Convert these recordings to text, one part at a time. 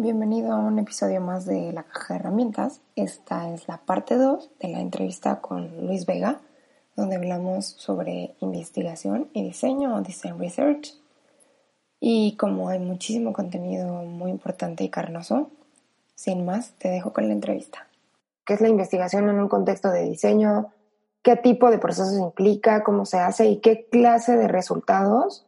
Bienvenido a un episodio más de La Caja de Herramientas. Esta es la parte 2 de la entrevista con Luis Vega, donde hablamos sobre investigación y diseño design research. Y como hay muchísimo contenido muy importante y carnoso, sin más, te dejo con la entrevista. ¿Qué es la investigación en un contexto de diseño? ¿Qué tipo de procesos implica? ¿Cómo se hace? ¿Y qué clase de resultados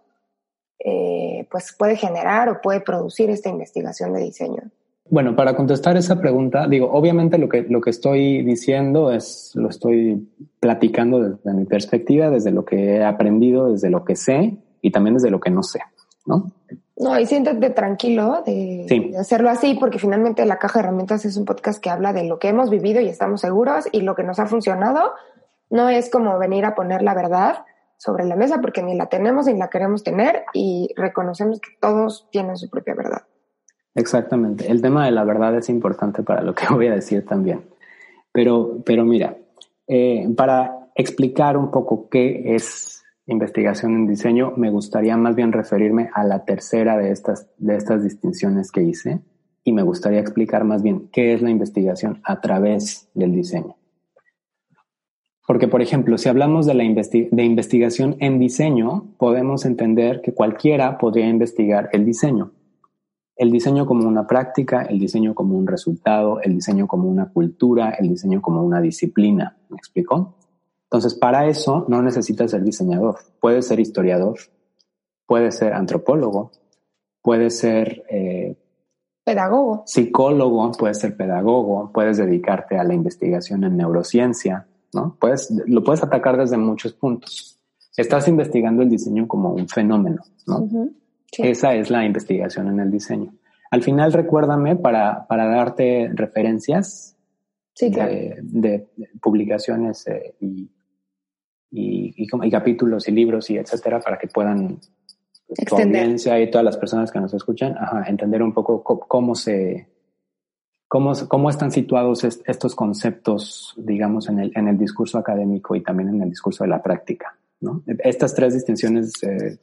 eh, pues puede generar o puede producir esta investigación de diseño? Bueno, para contestar esa pregunta, digo, obviamente lo que, lo que estoy diciendo es, lo estoy platicando desde mi perspectiva, desde lo que he aprendido, desde lo que sé y también desde lo que no sé, ¿no? No, y siéntate tranquilo de, de, hacerlo así, porque finalmente la caja de herramientas es un podcast que habla de lo que hemos vivido y estamos seguros y lo que nos ha funcionado. No es como venir a poner la verdad, sobre la mesa porque ni la tenemos ni la queremos tener y reconocemos que todos tienen su propia verdad. Exactamente. El tema de la verdad es importante para lo que voy a decir también. Pero, pero mira, eh, para explicar un poco qué es investigación en diseño, me gustaría más bien referirme a la tercera de estas, de estas distinciones que hice y me gustaría explicar más bien qué es la investigación a través del diseño. Porque, por ejemplo, si hablamos de, la de investigación en diseño, podemos entender que cualquiera podría investigar el diseño. El diseño como una práctica, el diseño como un resultado, el diseño como una cultura, el diseño como una disciplina. ¿Me explico? Entonces, para eso no necesitas ser diseñador. Puedes ser historiador, puedes ser antropólogo, puedes ser eh, pedagogo, psicólogo, puedes ser pedagogo, puedes dedicarte a la investigación en neurociencia, ¿no? Puedes, lo puedes atacar desde muchos puntos. Estás investigando el diseño como un fenómeno, ¿no? Esa es la investigación en el diseño. Al final, recuérdame para, para darte referencias de, publicaciones eh, y, y, y, capítulos y libros y etcétera para que puedan tu audiencia y todas las personas que nos escuchan entender un poco cómo se cómo, cómo están situados estos conceptos, digamos, en el, en el discurso académico y también en el discurso de la práctica. ¿no? Estas tres distinciones eh,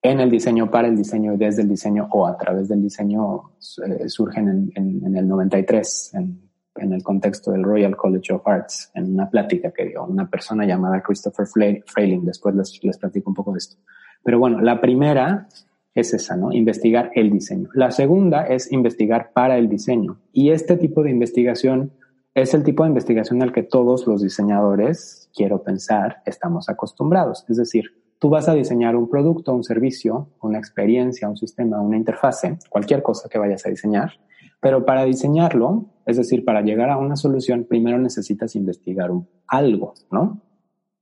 en el diseño, para el diseño desde el diseño o a través del diseño eh, surgen en, en, el 93, en, en, el contexto del Royal College of Arts, en una plática que dio una persona llamada Christopher Frayling. Después les, les platico un poco de esto. Pero bueno, la primera es esa, ¿no? Investigar el diseño. La segunda es investigar para el diseño. Y este tipo de investigación es el tipo de investigación al que todos los diseñadores, quiero pensar, estamos acostumbrados. Es decir, tú vas a diseñar un producto, un servicio, una experiencia, un sistema, una interfase, cualquier cosa que vayas a diseñar. Pero para diseñarlo, es decir, para llegar a una solución, primero necesitas investigar algo, ¿no?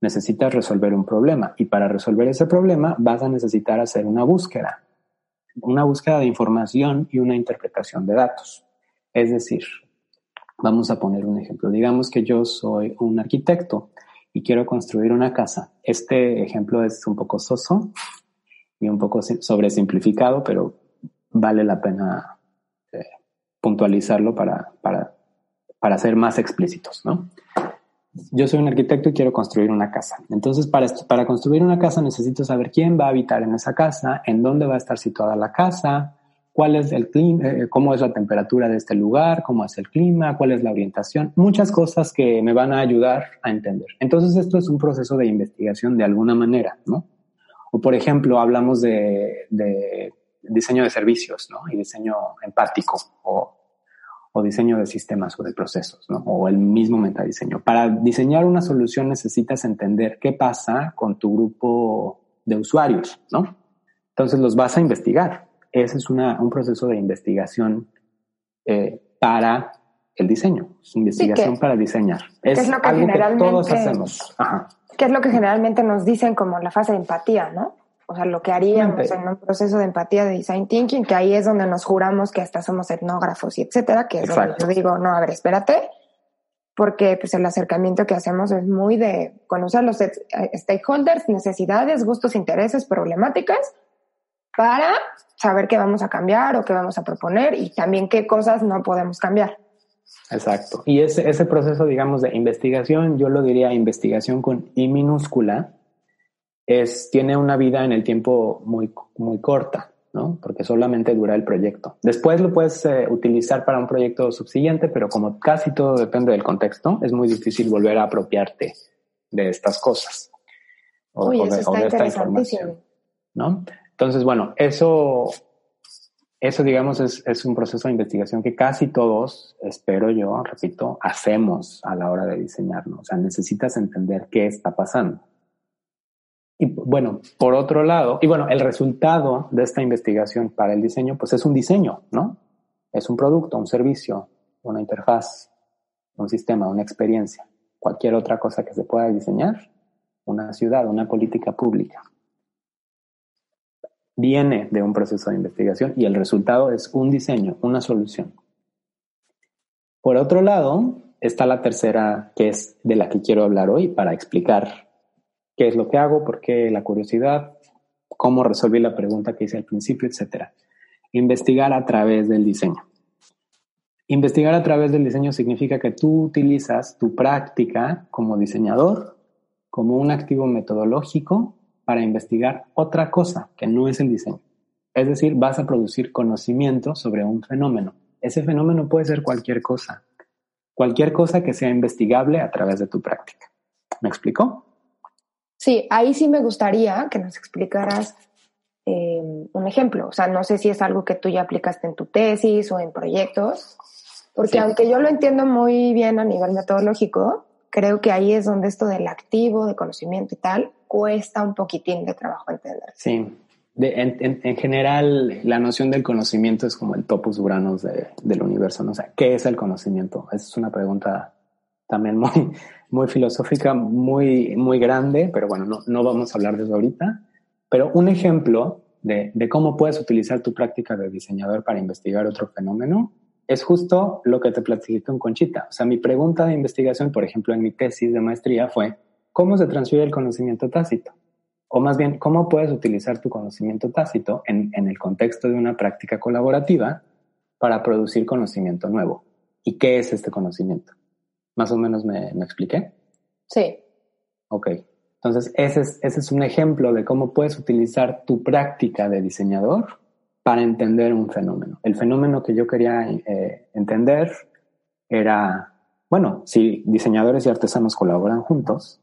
Necesitas resolver un problema y para resolver ese problema vas a necesitar hacer una búsqueda, una búsqueda de información y una interpretación de datos. Es decir, vamos a poner un ejemplo. Digamos que yo soy un arquitecto y quiero construir una casa. Este ejemplo es un poco soso y un poco sobresimplificado, pero vale la pena eh, puntualizarlo para, para, para ser más explícitos, ¿no? Yo soy un arquitecto y quiero construir una casa. Entonces, para, construir una casa necesito saber quién va a habitar en esa casa, en dónde va a estar situada la casa, cuál es el clima, eh, cómo es la temperatura de este lugar, cómo es el clima, cuál es la orientación, muchas cosas que me van a ayudar a entender. Entonces, esto es un proceso de investigación de alguna manera, ¿no? O, por ejemplo, hablamos de, de diseño de servicios, ¿no? Y diseño empático o o diseño de sistemas o de procesos, ¿no? O el mismo metadiseño. Para diseñar una solución necesitas entender qué pasa con tu grupo de usuarios, ¿no? Entonces los vas a investigar. Ese es una, un proceso de investigación eh, para el diseño. Es investigación para diseñar. Es, es lo que generalmente todos hacemos. Ajá. ¿Qué es lo que generalmente nos dicen como la fase de empatía, ¿no? O sea, lo que haríamos en un proceso de empatía de design thinking, que ahí es donde nos juramos que hasta somos etnógrafos y etcétera, que es donde yo digo, no, a ver, espérate, porque pues el acercamiento que hacemos es muy de conocer los stakeholders, necesidades, gustos, intereses, problemáticas, para saber qué vamos a cambiar o qué vamos a proponer y también qué cosas no podemos cambiar. Exacto. Y ese, ese proceso, digamos, de investigación, yo lo diría investigación con I minúscula, es, tiene una vida en el tiempo muy, muy corta, ¿no? Porque solamente dura el proyecto. Después lo puedes eh, utilizar para un proyecto subsiguiente, pero como casi todo depende del contexto, es muy difícil volver a apropiarte de estas cosas. O, Uy, eso está de esta información, ¿no? Entonces, bueno, eso, eso digamos es, es, un proceso de investigación que casi todos, espero yo, repito, hacemos a la hora de diseñarnos. O sea, necesitas entender qué está pasando. Y bueno, por otro lado, y bueno, el resultado de esta investigación para el diseño, pues es un diseño, ¿no? Es un producto, un servicio, una interfaz, un sistema, una experiencia, cualquier otra cosa que se pueda diseñar, una ciudad, una política pública viene de un proceso de investigación y el resultado es un diseño, una solución. Por otro lado, está la tercera, que es de la que quiero hablar hoy para explicar qué es lo que hago, por qué la curiosidad, cómo resolví la pregunta que hice al principio, etc. Investigar a través del diseño. Investigar a través del diseño significa que tú utilizas tu práctica como diseñador como un activo metodológico para investigar otra cosa que no es el diseño. Es decir, vas a producir conocimiento sobre un fenómeno. Ese fenómeno puede ser cualquier cosa, cualquier cosa que sea investigable a través de tu práctica. ¿Me explicó? Sí, ahí sí me gustaría que nos explicaras em, un ejemplo. O sea, no sé si es algo que tú ya aplicaste en tu tesis o en proyectos, porque aunque yo lo entiendo muy bien a nivel metodológico, creo que ahí es donde esto del activo, de conocimiento y tal, cuesta un poquitín de trabajo entender. Sí, en, general la noción del conocimiento es como el topus uranos del universo, ¿no? O sea, ¿qué es el conocimiento? Esa es una pregunta también muy, muy filosófica, muy, muy grande, pero bueno, no, no vamos a hablar de eso ahorita. Pero un ejemplo de, de cómo puedes utilizar tu práctica de diseñador para investigar otro fenómeno es justo lo que te platiqué con Conchita. O sea, mi pregunta de investigación, por ejemplo, en mi tesis de maestría fue, ¿cómo se transfiere el conocimiento tácito? O más bien, ¿cómo puedes utilizar tu conocimiento tácito en, el contexto de una práctica colaborativa para producir conocimiento nuevo? ¿Y qué es este conocimiento? ¿Más o menos me, expliqué? Sí. Ok. Entonces, ese es, ese es un ejemplo de cómo puedes utilizar tu práctica de diseñador para entender un fenómeno. El fenómeno que yo quería eh, entender era, bueno, si diseñadores y artesanos colaboran juntos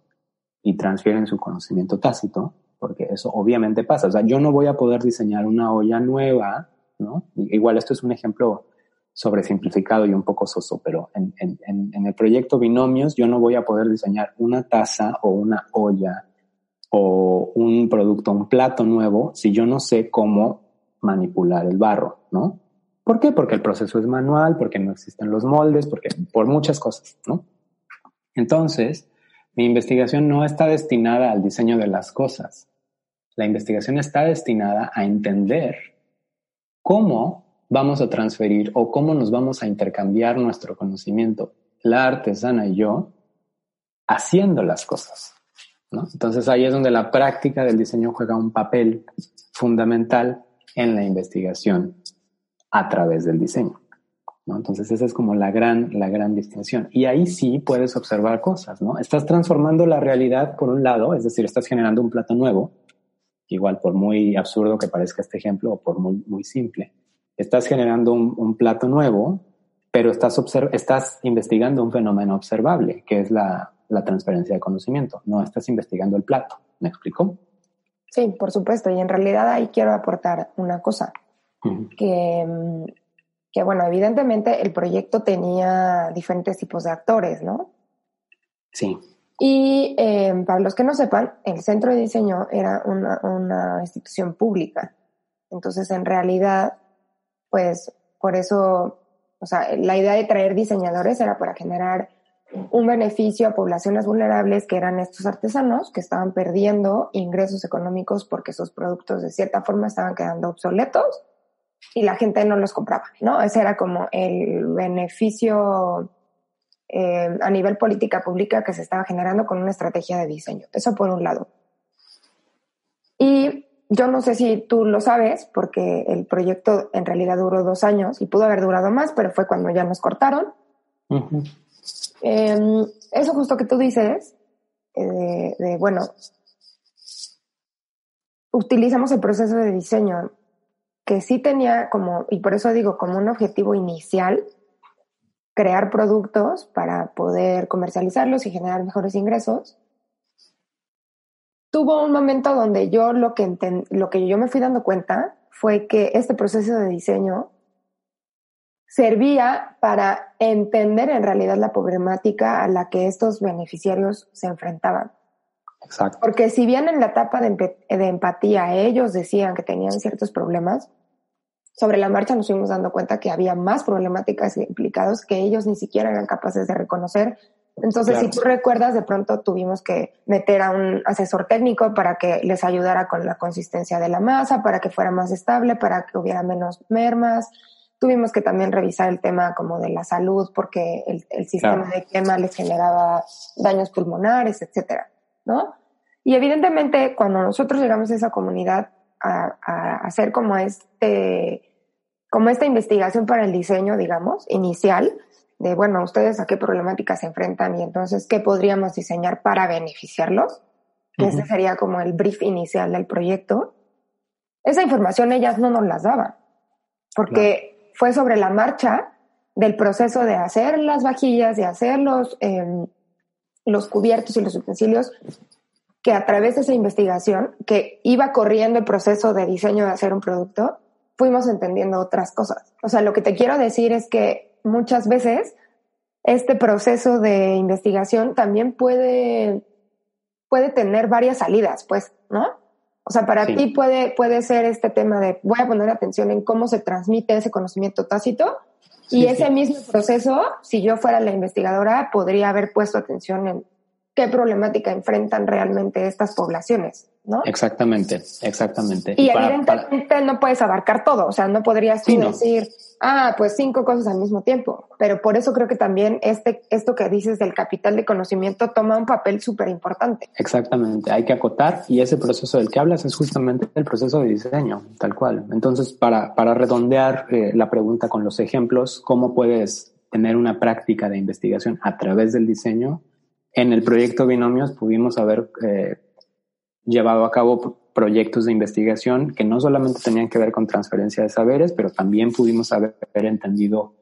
y transfieren su conocimiento tácito, porque eso obviamente pasa. O sea, yo no voy a poder diseñar una olla nueva, ¿no? Igual esto es un ejemplo sobresimplificado y un poco soso, pero en, en, en el proyecto Binomios yo no voy a poder diseñar una taza o una olla o un producto, un plato nuevo, si yo no sé cómo manipular el barro, ¿no? ¿Por qué? Porque el proceso es manual, porque no existen los moldes, porque por muchas cosas, ¿no? Entonces, mi investigación no está destinada al diseño de las cosas. La investigación está destinada a entender cómo vamos a transferir o cómo nos vamos a intercambiar nuestro conocimiento, la artesana y yo, haciendo las cosas. Entonces ahí es donde la práctica del diseño juega un papel fundamental en la investigación a través del diseño. Entonces esa es como la gran, la gran distinción. Y ahí sí puedes observar cosas, ¿no? Estás transformando la realidad por un lado, es decir, estás generando un plato nuevo, igual por muy absurdo que parezca este ejemplo o por muy, muy simple. Estás generando un, un plato nuevo, pero estás, estás investigando un fenómeno observable, que es la, la transferencia de conocimiento. No estás investigando el plato. ¿Me explico? Sí, por supuesto. Y en realidad ahí quiero aportar una cosa, que, que, bueno, evidentemente el proyecto tenía diferentes tipos de actores, ¿no? Sí. Y em, para los que no sepan, el centro de diseño era una, una institución pública. Entonces, en realidad, pues por eso, o sea, la idea de traer diseñadores era para generar un beneficio a poblaciones vulnerables que eran estos artesanos que estaban perdiendo ingresos económicos porque sus productos de cierta forma estaban quedando obsoletos y la gente no los compraba, ¿no? Ese era como el beneficio eh, a nivel política pública que se estaba generando con una estrategia de diseño. Eso por un lado. Y yo no sé si tú lo sabes, porque el proyecto en realidad duró dos años y pudo haber durado más, pero fue cuando ya nos cortaron. Em, eso justo que tú dices, eh, de, bueno, utilizamos el proceso de diseño que sí tenía como, y por eso digo, como un objetivo inicial, crear productos para poder comercializarlos y generar mejores ingresos. Tuvo un momento donde yo lo que, lo que yo me fui dando cuenta fue que este proceso de diseño servía para entender en realidad la problemática a la que estos beneficiarios se enfrentaban. Exacto. Porque si bien en la etapa de, de, empatía ellos decían que tenían ciertos problemas, sobre la marcha nos fuimos dando cuenta que había más problemáticas implicados que ellos ni siquiera eran capaces de reconocer. Entonces, si tú recuerdas, de pronto tuvimos que meter a un asesor técnico para que les ayudara con la consistencia de la masa, para que fuera más estable, para que hubiera menos mermas, Tuvimos que también revisar el tema como de la salud porque el, el sistema de quema les generaba daños pulmonares, etcétera, ¿no? Y evidentemente cuando nosotros llegamos a esa comunidad a, a hacer como este, como esta investigación para el diseño, digamos, inicial, de, bueno, ustedes a qué problemáticas se enfrentan y entonces qué podríamos diseñar para beneficiarlos, que ese sería como el brief inicial del proyecto. Esa información ellas no nos las daban, porque fue sobre la marcha del proceso de hacer las vajillas, de hacer los, em, los cubiertos y los utensilios, que a través de esa investigación, que iba corriendo el proceso de diseño de hacer un producto, fuimos entendiendo otras cosas. O sea, lo que te quiero decir es que muchas veces este proceso de investigación también puede, puede tener varias salidas, pues, ¿no? O sea, para ti puede, puede ser este tema de voy a poner atención en cómo se transmite ese conocimiento tácito y ese mismo proceso, si yo fuera la investigadora, podría haber puesto atención en qué problemática enfrentan realmente estas poblaciones, ¿no? Exactamente, exactamente. Y, evidentemente no puedes abarcar todo, o sea, no podrías tú decir, ah, pues cinco cosas al mismo tiempo, pero por eso creo que también este, esto que dices del capital de conocimiento toma un papel súper importante. Exactamente, hay que acotar y ese proceso del que hablas es justamente el proceso de diseño, tal cual. Entonces, para, para redondear eh, la pregunta con los ejemplos, ¿cómo puedes tener una práctica de investigación a través del diseño? En el proyecto Binomios pudimos haber eh, llevado a cabo proyectos de investigación que no solamente tenían que ver con transferencia de saberes, pero también pudimos haber entendido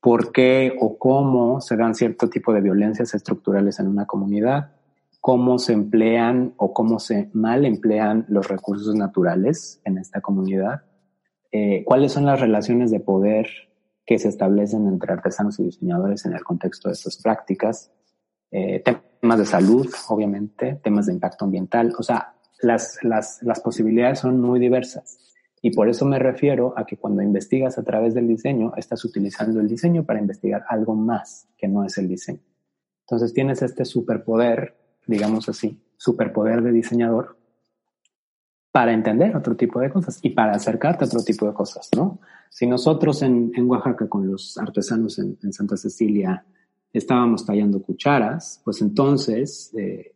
por qué o cómo se dan cierto tipo de violencias estructurales en una comunidad, cómo se emplean o cómo se mal emplean los recursos naturales en esta comunidad, eh, cuáles son las relaciones de poder que se establecen entre artesanos y diseñadores en el contexto de estas prácticas, eh, temas de salud, obviamente, temas de impacto ambiental, o sea, las, las, las posibilidades son muy diversas. Y por eso me refiero a que cuando investigas a través del diseño, estás utilizando el diseño para investigar algo más que no es el diseño. Entonces tienes este superpoder, digamos así, superpoder de diseñador para entender otro tipo de cosas y para acercarte a otro tipo de cosas, ¿no? Si nosotros en, en Oaxaca con los artesanos en, en, Santa Cecilia estábamos tallando cucharas, pues entonces eh,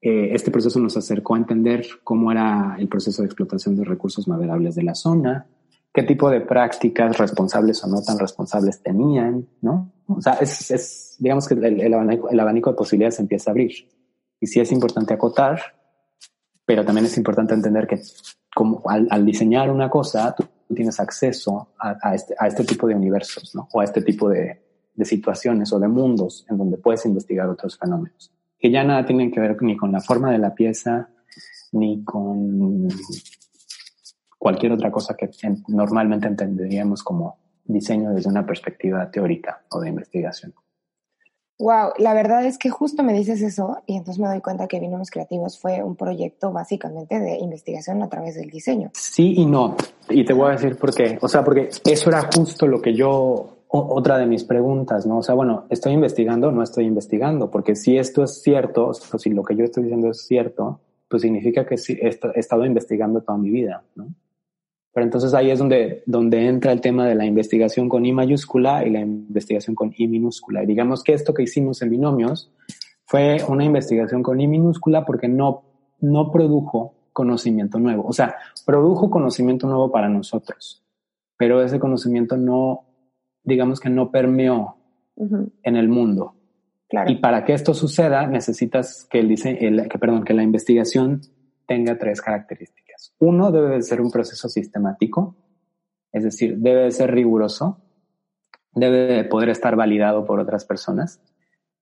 eh, este proceso nos acercó a entender cómo era el proceso de explotación de recursos maderables de la zona, qué tipo de prácticas responsables o no tan responsables tenían, ¿no? O sea, es, es digamos que el, el, abanico, el, abanico, de posibilidades empieza a abrir. Y sí es importante acotar, pero también es importante entender que como al, al diseñar una cosa, tú tienes acceso a, a, este, a, este, tipo de universos, ¿no? O a este tipo de, de situaciones o de mundos en donde puedes investigar otros fenómenos que ya nada tienen que ver ni con la forma de la pieza, ni con cualquier otra cosa que normalmente entenderíamos como diseño desde una perspectiva teórica o de investigación. Wow, la verdad es que justo me dices eso y entonces me doy cuenta que Binomios Creativos fue un proyecto básicamente de investigación a través del diseño. Sí y no. Y te voy a decir por qué. O sea, porque eso era justo lo que yo otra de mis preguntas, ¿no? O sea, bueno, ¿estoy investigando no estoy investigando? Porque si esto es cierto, o si lo que yo estoy diciendo es cierto, pues significa que sí, he, estado investigando toda mi vida, ¿no? Pero entonces ahí es donde, donde entra el tema de la investigación con I mayúscula y la investigación con I minúscula. Y digamos que esto que hicimos en binomios fue una investigación con I minúscula porque no, no produjo conocimiento nuevo. O sea, produjo conocimiento nuevo para nosotros, pero ese conocimiento no, digamos que no permeó en el mundo. Y para que esto suceda, necesitas que, el, el, que, perdón, que la investigación tenga tres características. Uno, debe de ser un proceso sistemático, es decir, debe de ser riguroso, debe de poder estar validado por otras personas.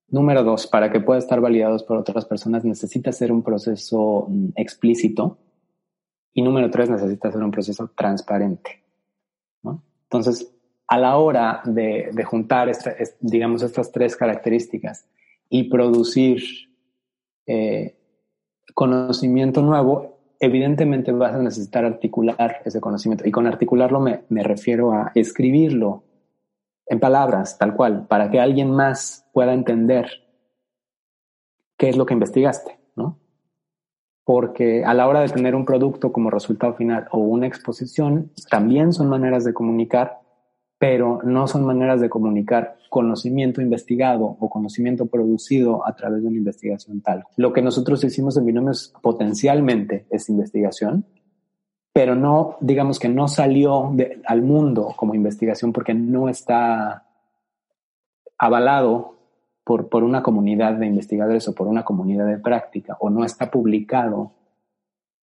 Número dos, para que pueda estar validado por otras personas, necesita ser un proceso mm, explícito. Y número tres, necesita ser un proceso transparente. Entonces, a la hora de, juntar, digamos, estas tres características y producir eh, conocimiento nuevo, evidentemente vas a necesitar articular ese conocimiento. Y con articularlo me, me, refiero a escribirlo en palabras, tal cual, para que alguien más pueda entender qué es lo que investigaste, ¿no? Porque a la hora de tener un producto como resultado final o una exposición, también son maneras de comunicar pero no son maneras de comunicar conocimiento investigado o conocimiento producido a través de una investigación tal. Lo que nosotros hicimos en binomios potencialmente es investigación, pero no, digamos que no salió al mundo como investigación porque no está avalado por, por una comunidad de investigadores o por una comunidad de práctica o no está publicado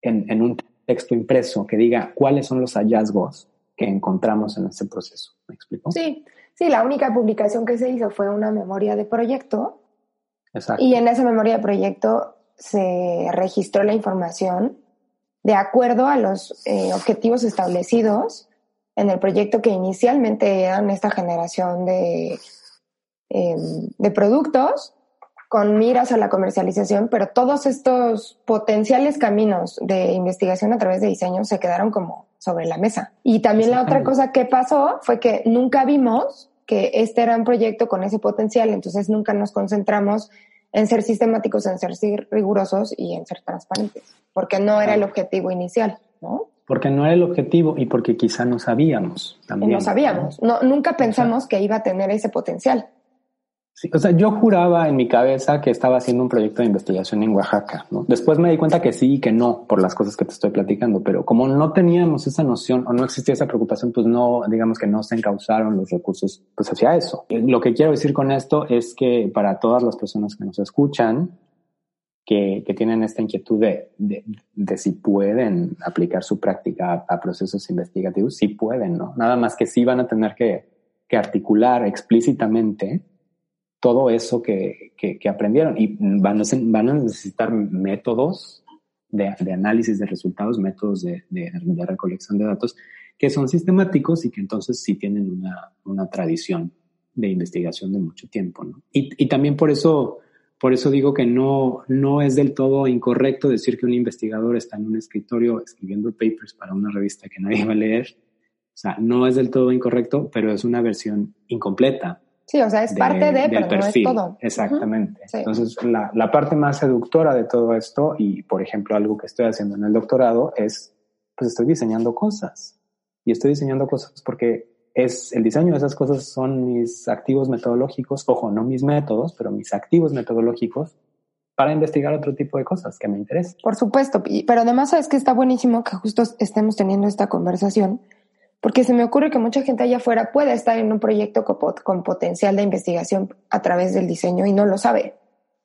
en, en un texto impreso que diga cuáles son los hallazgos que encontramos en este proceso. ¿Me explico? Sí, sí, la única publicación que se hizo fue una memoria de proyecto. Exacto. Y en esa memoria de proyecto se registró la información de acuerdo a los eh, objetivos establecidos en el proyecto que inicialmente eran esta generación de, em, de productos con miras a la comercialización, pero todos estos potenciales caminos de investigación a través de diseño se quedaron como sobre la mesa. Y también la otra cosa que pasó fue que nunca vimos que este era un proyecto con ese potencial, entonces nunca nos concentramos en ser sistemáticos, en ser rigurosos y en ser transparentes, porque no era el objetivo inicial, ¿no? Porque no era el objetivo y porque quizá no sabíamos también. no sabíamos, no, nunca pensamos que iba a tener ese potencial. Sí, o sea, yo juraba en mi cabeza que estaba haciendo un proyecto de investigación en Oaxaca. ¿no? Después me di cuenta que sí y que no, por las cosas que te estoy platicando, pero como no teníamos esa noción o no existía esa preocupación, pues no, digamos que no se encauzaron los recursos pues hacia eso. Lo que quiero decir con esto es que para todas las personas que nos escuchan, que, que tienen esta inquietud de, de, de, si pueden aplicar su práctica a, a, procesos investigativos, sí pueden, ¿no? Nada más que sí van a tener que, que articular explícitamente todo eso que, que, aprendieron y van a, necesitar métodos de, análisis de resultados, métodos de, recolección de datos que son sistemáticos y que entonces sí tienen una, una tradición de investigación de mucho tiempo. Y, y, también por eso, por eso digo que no, no es del todo incorrecto decir que un investigador está en un escritorio escribiendo papers para una revista que nadie va a leer. O sea, no es del todo incorrecto, pero es una versión incompleta Sí, o sea, es parte de, pero no es todo. Exactamente. Entonces, la, la, parte más seductora de todo esto, y por ejemplo, algo que estoy haciendo en el doctorado, es, pues estoy diseñando cosas. Y estoy diseñando cosas porque es el diseño de esas cosas son mis activos metodológicos, ojo, no mis métodos, pero mis activos metodológicos para investigar otro tipo de cosas que me interesan. Por supuesto, pero además es que está buenísimo que justo estemos teniendo esta conversación porque se me ocurre que mucha gente allá afuera puede estar en un proyecto con, potencial de investigación a través del diseño y no lo sabe.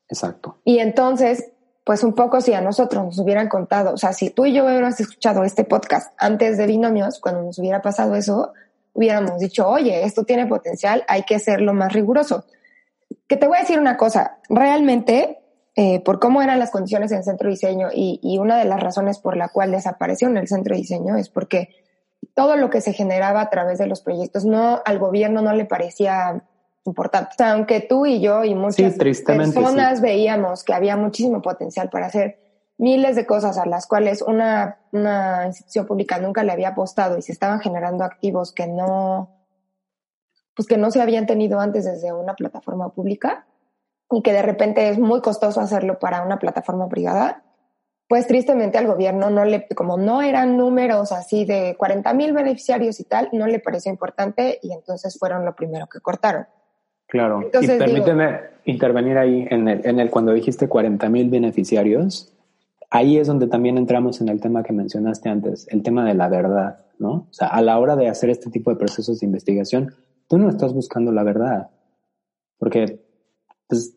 Exacto. Y entonces, pues un poco si a nosotros nos hubieran contado, o sea, si tú y yo hubiéramos escuchado este podcast antes de Binomios, cuando nos hubiera pasado eso, hubiéramos dicho, oye, esto tiene potencial, hay que hacerlo más riguroso. Que te voy a decir una cosa, realmente, eh, por cómo eran las condiciones en el centro de diseño y, y una de las razones por la cual desapareció en el centro de diseño es porque todo lo que se generaba a través de los proyectos no al gobierno no le parecía importante. O sea, aunque tú y yo y muchas personas veíamos que había muchísimo potencial para hacer miles de cosas a las cuales una, una institución pública nunca le había apostado y se estaban generando activos que no, pues que no se habían tenido antes desde una plataforma pública y que de repente es muy costoso hacerlo para una plataforma privada, pues tristemente al gobierno no le, como no eran números así de 40 mil beneficiarios y tal, no le pareció importante y entonces fueron lo primero que cortaron. Claro, y permíteme intervenir ahí en el, en el cuando dijiste 40 mil beneficiarios, ahí es donde también entramos en el tema que mencionaste antes, el tema de la verdad, ¿no? O sea, a la hora de hacer este tipo de procesos de investigación, tú no estás buscando la verdad, porque pues,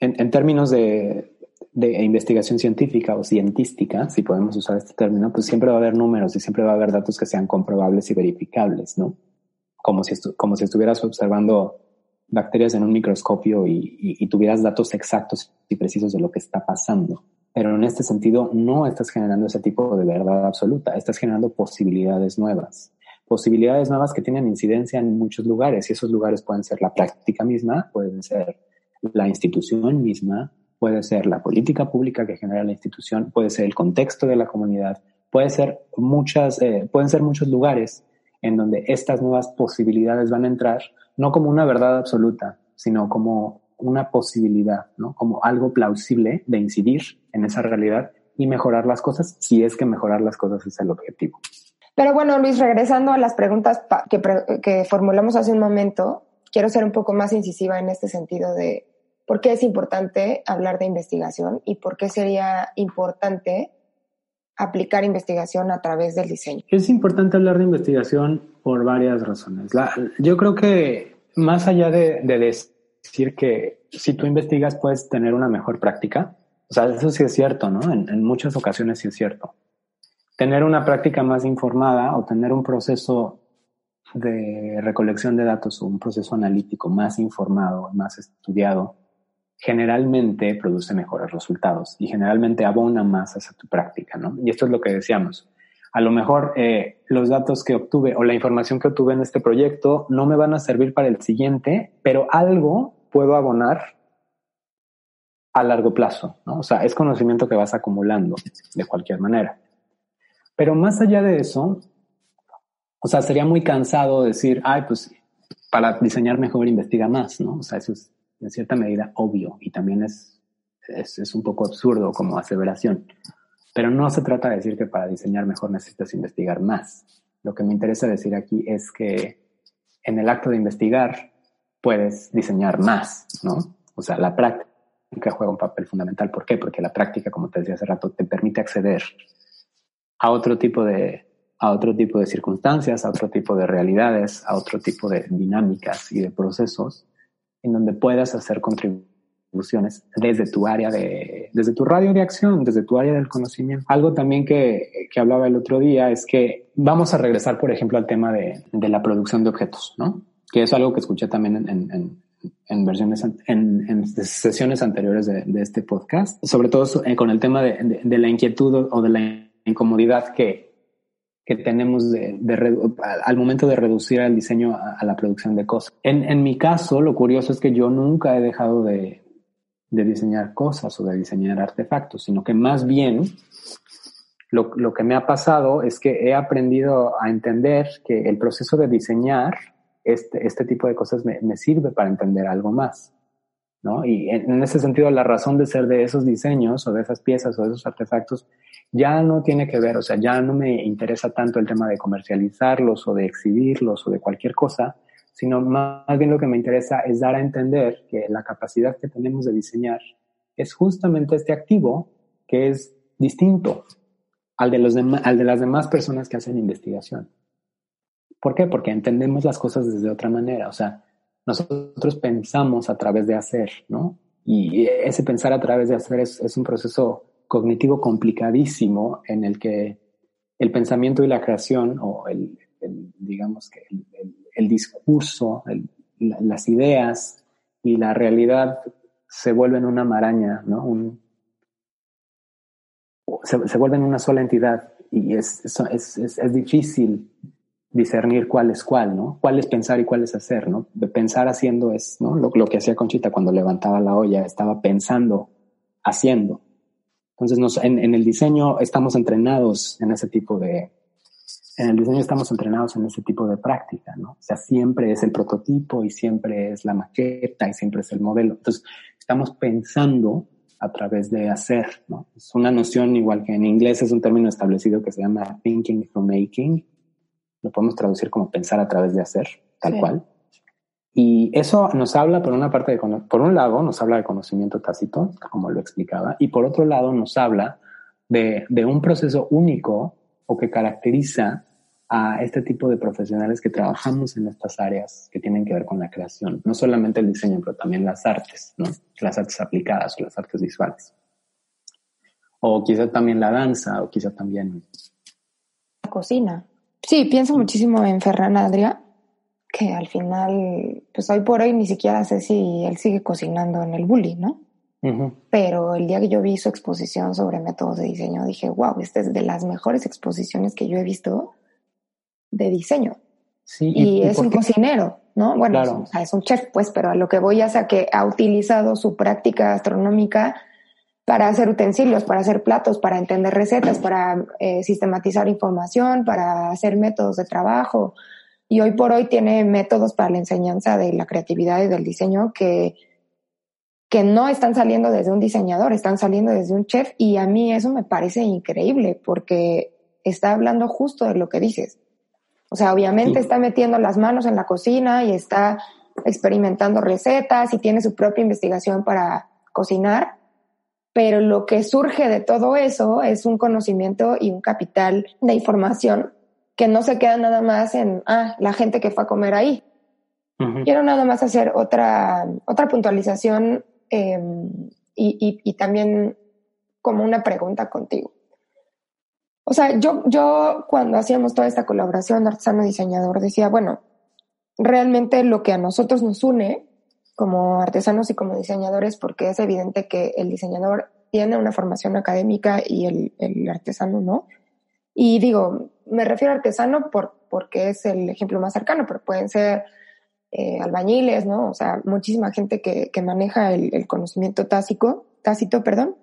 en, términos de, de, investigación científica o cientística, si podemos usar este término, pues siempre va a haber números y siempre va a haber datos que sean comprobables y verificables, ¿no? Como si, como si estuvieras observando bacterias en un microscopio y, y tuvieras datos exactos y precisos de lo que está pasando. Pero en este sentido no estás generando ese tipo de verdad absoluta, estás generando posibilidades nuevas. Posibilidades nuevas que tienen incidencia en muchos lugares y esos lugares pueden ser la práctica misma, pueden ser la institución misma, puede ser la política pública que genera la institución, puede ser el contexto de la comunidad, puede ser muchas, eh, pueden ser muchos lugares en donde estas nuevas posibilidades van a entrar, no como una verdad absoluta, sino como una posibilidad, ¿no? Como algo plausible de incidir en esa realidad y mejorar las cosas, si es que mejorar las cosas es el objetivo. Pero bueno, Luis, regresando a las preguntas que, que formulamos hace un momento, quiero ser un poco más incisiva en este sentido de por qué es importante hablar de investigación y por qué sería importante aplicar investigación a través del diseño. Es importante hablar de investigación por varias razones. yo creo que más allá de, de, decir que si tú investigas puedes tener una mejor práctica. O sea, eso sí es cierto, ¿no? En, muchas ocasiones sí es cierto. Tener una práctica más informada o tener un proceso de recolección de datos o un proceso analítico más informado, más estudiado, generalmente produce mejores resultados y generalmente abona más hacia tu práctica, ¿no? Y esto es lo que decíamos. A lo mejor eh, los datos que obtuve o la información que obtuve en este proyecto no me van a servir para el siguiente, pero algo puedo abonar a largo plazo, ¿no? O sea, es conocimiento que vas acumulando de cualquier manera. Pero más allá de eso, o sea, sería muy cansado decir, ay, pues para diseñar mejor investiga más, ¿no? O sea, eso es en cierta medida obvio y también es, es, un poco absurdo como aseveración. Pero no se trata de decir que para diseñar mejor necesitas investigar más. Lo que me interesa decir aquí es que en el acto de investigar puedes diseñar más, ¿no? O sea, la práctica juega un papel fundamental. ¿Por qué? Porque la práctica, como te decía hace rato, te permite acceder a otro tipo de, a otro tipo de circunstancias, a otro tipo de realidades, a otro tipo de dinámicas y de procesos en donde puedas hacer contribuciones desde tu área de, desde tu radio de acción, desde tu área del conocimiento. Algo también que, que hablaba el otro día es que vamos a regresar, por ejemplo, al tema de, de la producción de objetos, ¿no? que es algo que escuché también en, en, en versiones, en, en, sesiones anteriores de, de, este podcast, sobre todo eh, con el tema de, de, la inquietud o de la incomodidad que, que tenemos de, al momento de reducir el diseño a, la producción de cosas. En, mi caso, lo curioso es que yo nunca he dejado de, de diseñar cosas o de diseñar artefactos, sino que más bien lo, lo, que me ha pasado es que he aprendido a entender que el proceso de diseñar este, este tipo de cosas me, me, sirve para entender algo más. ¿No? Y en, ese sentido, la razón de ser de esos diseños o de esas piezas o de esos artefactos ya no tiene que ver, o sea, ya no me interesa tanto el tema de comercializarlos o de exhibirlos o de cualquier cosa, sino más bien lo que me interesa es dar a entender que la capacidad que tenemos de diseñar es justamente este activo que es distinto al de, los al de las demás personas que hacen investigación. ¿Por qué? Porque entendemos las cosas desde otra manera. O sea, nosotros pensamos a través de hacer, ¿no? Y ese pensar a través de hacer es, un proceso cognitivo complicadísimo en el que el pensamiento y la creación, o el, digamos que el, discurso, las ideas y la realidad se vuelven una maraña, ¿no? Se, vuelven una sola entidad y es difícil discernir cuál es cuál, ¿no? Cuál es pensar y cuál es hacer, ¿no? De pensar haciendo es, ¿no? Lo, que hacía Conchita cuando levantaba la olla, estaba pensando, haciendo. Entonces, nos, en, en, el diseño estamos entrenados en ese tipo de, en el diseño estamos entrenados en ese tipo de práctica, ¿no? O sea, siempre es el prototipo y siempre es la maqueta y siempre es el modelo. Entonces, estamos pensando a través de hacer, ¿no? Es una noción igual que en inglés es un término establecido que se llama thinking through making. Lo podemos traducir como pensar a través de hacer, tal cual. Y eso nos habla, por una parte, de, por un lado, nos habla de conocimiento tácito, como lo explicaba, y por otro lado, nos habla de, de un proceso único o que caracteriza a este tipo de profesionales que trabajamos en estas áreas que tienen que ver con la creación, no solamente el diseño, pero también las artes, ¿no? las artes aplicadas o las artes visuales. O quizá también la danza, o quizá también... La cocina. Sí, pienso muchísimo en Ferran Adria, que al final, pues hoy por hoy ni siquiera sé si él sigue cocinando en el bully, ¿no? Pero el día que yo vi su exposición sobre métodos de diseño, dije, wow, esta es de las mejores exposiciones que yo he visto de diseño. Sí, y, es un cocinero, ¿no? Bueno, es, un chef, pues, pero a lo que voy es a que ha utilizado su práctica gastronómica para hacer utensilios, para hacer platos, para entender recetas, para eh, sistematizar información, para hacer métodos de trabajo. Y hoy por hoy tiene métodos para la enseñanza de la creatividad y del diseño que que no están saliendo desde un diseñador, están saliendo desde un chef y a mí eso me parece increíble porque está hablando justo de lo que dices. O sea, obviamente está metiendo las manos en la cocina y está experimentando recetas y tiene su propia investigación para cocinar, pero lo que surge de todo eso es un conocimiento y un capital de información que no se queda nada más en, ah, la gente que fue a comer ahí. Quiero nada más hacer otra, otra puntualización Em, y, también como una pregunta contigo. O sea, yo, yo cuando hacíamos toda esta colaboración artesano-diseñador decía, bueno, realmente lo que a nosotros nos une como artesanos y como diseñadores, porque es evidente que el diseñador tiene una formación académica y el, el artesano no. Y digo, me refiero a artesano por, porque es el ejemplo más cercano, pero pueden ser eh, albañiles, ¿no? O sea, muchísima gente que, que maneja el, conocimiento tácito, tácito, perdón.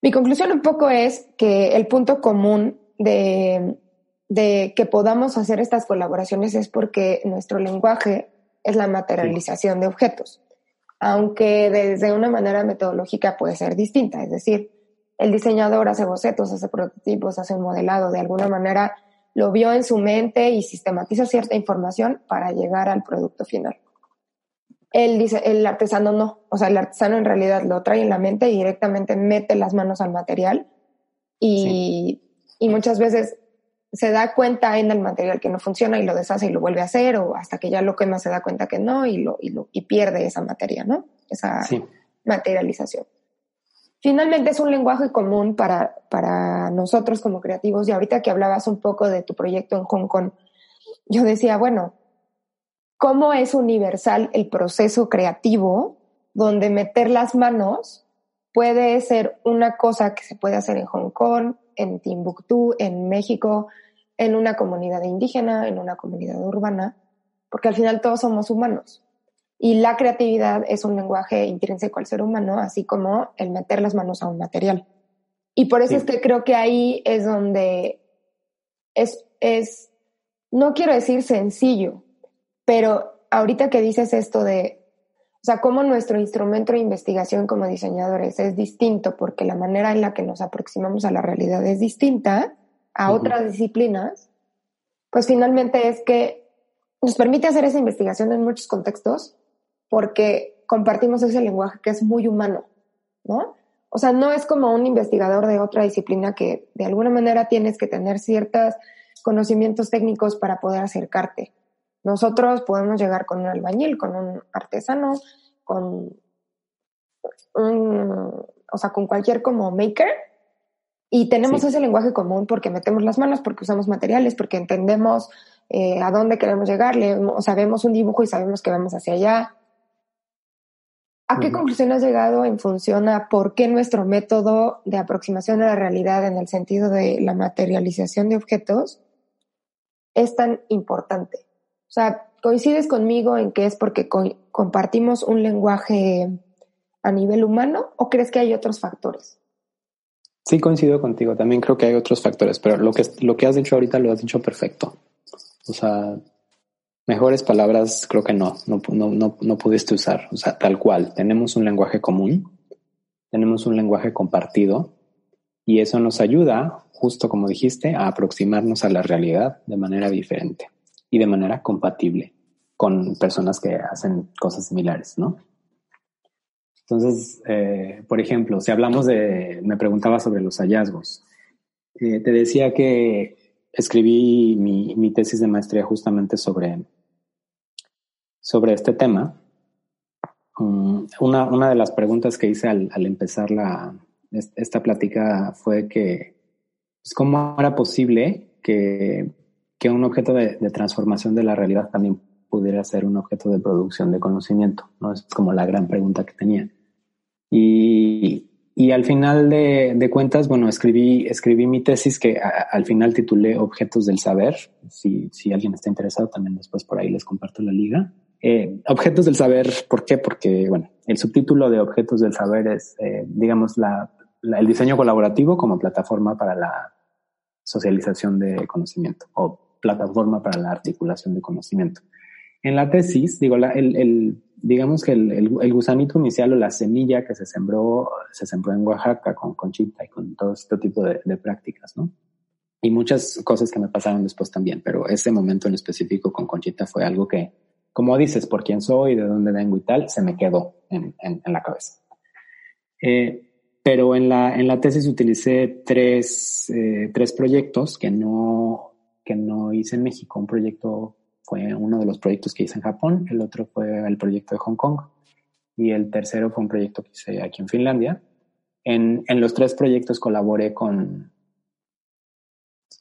Mi conclusión un poco es que el punto común de, de que podamos hacer estas colaboraciones es porque nuestro lenguaje es la materialización de objetos, aunque desde una manera metodológica puede ser distinta, es decir, el diseñador hace bocetos, hace prototipos, hace un modelado, de alguna manera lo vio en su mente y sistematiza cierta información para llegar al producto final. Dice, el artesano no, o sea, el artesano en realidad lo trae en la mente y directamente mete las manos al material y, y muchas veces se da cuenta en el material que no funciona y lo deshace y lo vuelve a hacer o hasta que ya lo quema se da cuenta que no y, lo, y, lo, y pierde esa materia, ¿no? Esa materialización finalmente es un lenguaje común para, para nosotros como creativos. Y ahorita que hablabas un poco de tu proyecto en Hong Kong, yo decía, bueno, ¿cómo es universal el proceso creativo donde meter las manos puede ser una cosa que se puede hacer en Hong Kong, en Timbuktu, en México, en una comunidad indígena, en una comunidad urbana? Porque al final todos somos humanos. Y la creatividad es un lenguaje intrínseco al ser humano, así como el meter las manos a un material. Y por eso es que creo que ahí es donde es, es, no quiero decir sencillo, pero ahorita que dices esto de, o sea, cómo nuestro instrumento de investigación como diseñadores es distinto, porque la manera en la que nos aproximamos a la realidad es distinta a otras disciplinas, pues finalmente es que nos permite hacer esa investigación en muchos contextos, porque compartimos ese lenguaje que es muy humano, ¿no? O sea, no es como un investigador de otra disciplina que de alguna manera tienes que tener ciertos conocimientos técnicos para poder acercarte. Nosotros podemos llegar con un albañil, con un artesano, con un, o sea, con cualquier como maker. Y tenemos ese lenguaje común porque metemos las manos, porque usamos materiales, porque entendemos eh, a dónde queremos llegar, o sea, vemos un dibujo y sabemos que vamos hacia allá, ¿A qué conclusión has llegado en función a por qué nuestro método de aproximación a la realidad en el sentido de la materialización de objetos es tan importante? O sea, ¿coincides conmigo en que es porque compartimos un lenguaje a nivel humano o crees que hay otros factores? Sí, coincido contigo. También creo que hay otros factores, pero lo que, lo que has dicho ahorita lo has dicho perfecto. O sea, mejores palabras creo que no, no, no, no pudiste usar. O sea, tal cual. Tenemos un lenguaje común, tenemos un lenguaje compartido y eso nos ayuda, justo como dijiste, a aproximarnos a la realidad de manera diferente y de manera compatible con personas que hacen cosas similares, ¿no? Entonces, eh, por ejemplo, si hablamos de, me preguntaba sobre los hallazgos, eh, te decía que escribí mi, tesis de maestría justamente sobre, sobre este tema. Mm, una, de las preguntas que hice al, empezar la, esta plática fue que, pues, ¿cómo era posible que, que un objeto de, transformación de la realidad también pudiera ser un objeto de producción de conocimiento? ¿no? Es como la gran pregunta que tenía. Y, y al final de, cuentas, bueno, escribí, escribí mi tesis que al final titulé Objetos del Saber. Si, si alguien está interesado, también después por ahí les comparto la liga. Eh, objetos del saber, ¿por qué? Porque, bueno, el subtítulo de Objetos del Saber es, eh, digamos, la, el diseño colaborativo como plataforma para la socialización de conocimiento plataforma para la articulación de conocimiento. En la tesis, digo, la, el, el, digamos que el, el, gusanito inicial o la semilla que se sembró, se sembró en Oaxaca con Conchita y con todo este tipo de, de prácticas, ¿no? Y muchas cosas que me pasaron después también, pero ese momento en específico con Conchita fue algo que, como dices, por quién soy, de dónde vengo y tal, se me quedó en, en, en la cabeza. Eh, pero en la, en la tesis utilicé tres, eh, tres proyectos que no, que no hice en México. Un proyecto fue uno de los proyectos que hice en Japón, el otro fue el proyecto de Hong Kong y el tercero fue un proyecto que hice aquí en Finlandia. En, en los tres proyectos colaboré con,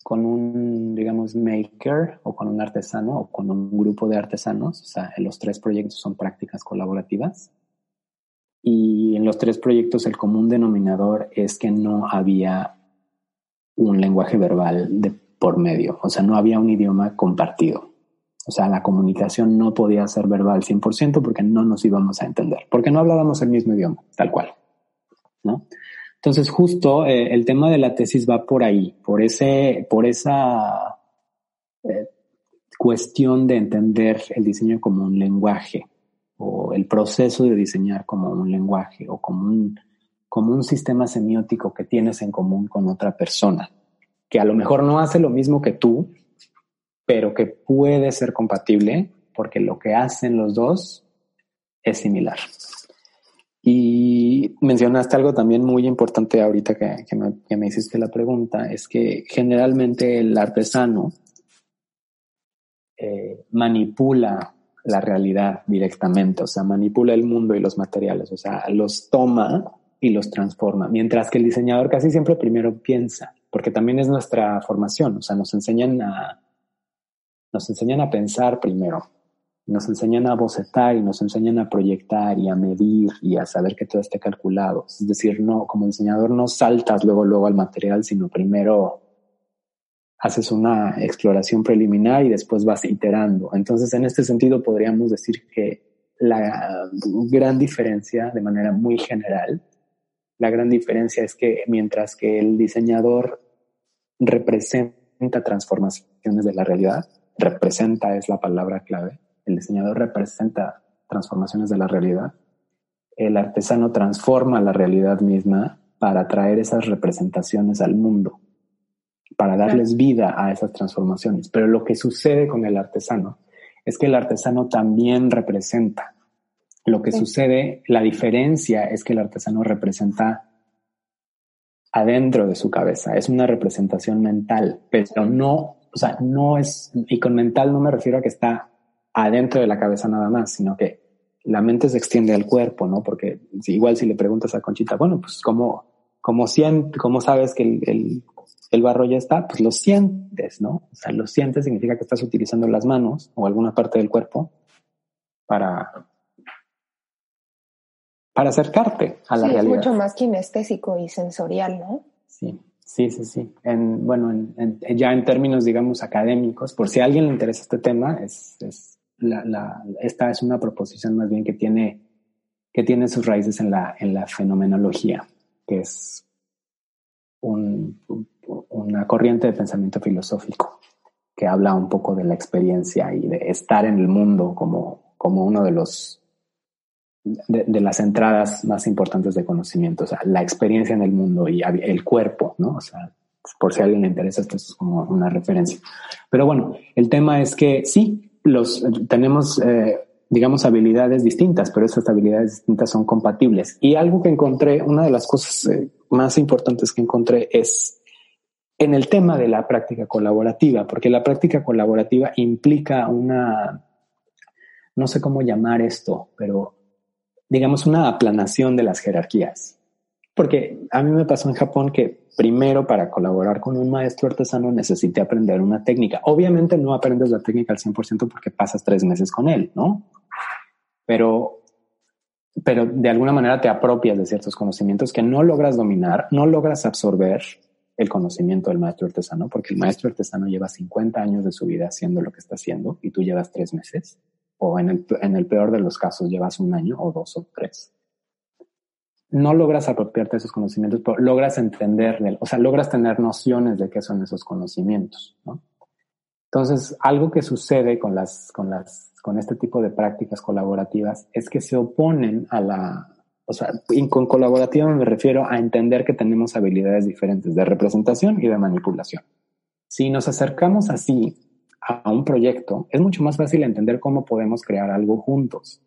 con un, digamos, maker o con un artesano o con un grupo de artesanos. O sea, en los tres proyectos son prácticas colaborativas. Y en los tres proyectos el común denominador es que no había un lenguaje verbal de por medio, o sea, no había un idioma compartido. O sea, la comunicación no podía ser verbal 100% porque no nos íbamos a entender, porque no hablábamos el mismo idioma, tal cual. ¿no? Entonces, justo eh, el tema de la tesis va por ahí, por, ese, por esa eh, cuestión de entender el diseño como un lenguaje o el proceso de diseñar como un lenguaje o como un, como un sistema semiótico que tienes en común con otra persona, que a lo mejor no hace lo mismo que tú, pero que puede ser compatible porque lo que hacen los dos es similar. Y mencionaste algo también muy importante ahorita que, me, hiciste la pregunta, es que generalmente el artesano eh, manipula la realidad directamente, o sea, manipula el mundo y los materiales, o sea, los toma y los transforma, mientras que el diseñador casi siempre primero piensa, porque también es nuestra formación, o sea, nos enseñan a, nos enseñan a pensar primero, nos enseñan a bocetar y nos enseñan a proyectar y a medir y a saber que todo esté calculado. Es decir, no, como diseñador no saltas luego, luego al material, sino primero haces una exploración preliminar y después vas iterando. Entonces, en este sentido, podríamos decir que la gran diferencia, de manera muy general, la gran diferencia es que mientras que el diseñador representa transformaciones de la realidad, representa es la palabra clave. El diseñador representa transformaciones de la realidad. El artesano transforma la realidad misma para traer esas representaciones al mundo, para darles vida a esas transformaciones. Pero lo que sucede con el artesano es que el artesano también representa. Lo que sucede, la diferencia es que el artesano representa adentro de su cabeza, es una representación mental, pero no o sea, no es, y con mental no me refiero a que está adentro de la cabeza nada más, sino que la mente se extiende al cuerpo, ¿no? Porque igual si le preguntas a Conchita, bueno, pues como, como, siente, como sabes que el, el, el, barro ya está, pues lo sientes, ¿no? O sea, lo sientes significa que estás utilizando las manos o alguna parte del cuerpo para, para acercarte a la realidad. Es mucho más kinestésico y sensorial, ¿no? Sí. Sí, sí, sí. En, bueno, en, ya en términos, digamos, académicos, por si a alguien le interesa este tema, es, es la, la, esta es una proposición más bien que tiene, que tiene sus raíces en la, en la fenomenología, que es una corriente de pensamiento filosófico que habla un poco de la experiencia y de estar en el mundo como, como uno de los de, las entradas más importantes de conocimiento, o sea, la experiencia en el mundo y el cuerpo, ¿no? O sea, por si a alguien le interesa, esto es como una referencia. Pero bueno, el tema es que sí, los tenemos, eh, digamos, habilidades distintas, pero esas habilidades distintas son compatibles. Y algo que encontré, una de las cosas eh, más importantes que encontré es en el tema de la práctica colaborativa, porque la práctica colaborativa implica una, no sé cómo llamar esto, pero digamos una aplanación de las jerarquías. Porque a mí me pasó en Japón que primero para colaborar con un maestro artesano necesité aprender una técnica. Obviamente no aprendes la técnica al 100% porque pasas tres meses con él, ¿no? Pero, pero de alguna manera te apropias de ciertos conocimientos que no logras dominar, no logras absorber el conocimiento del maestro artesano, porque el maestro artesano lleva 50 años de su vida haciendo lo que está haciendo y tú llevas tres meses, o en el, en el peor de los casos llevas un año o dos o tres no logras apropiarte de esos conocimientos, pero logras entender, o sea, logras tener nociones de qué son esos conocimientos, ¿no? Entonces, algo que sucede con las, con las, con este tipo de prácticas colaborativas es que se oponen a la, o sea, y con colaborativa me refiero a entender que tenemos habilidades diferentes de representación y de manipulación. Si nos acercamos así a un proyecto, es mucho más fácil entender cómo podemos crear algo juntos.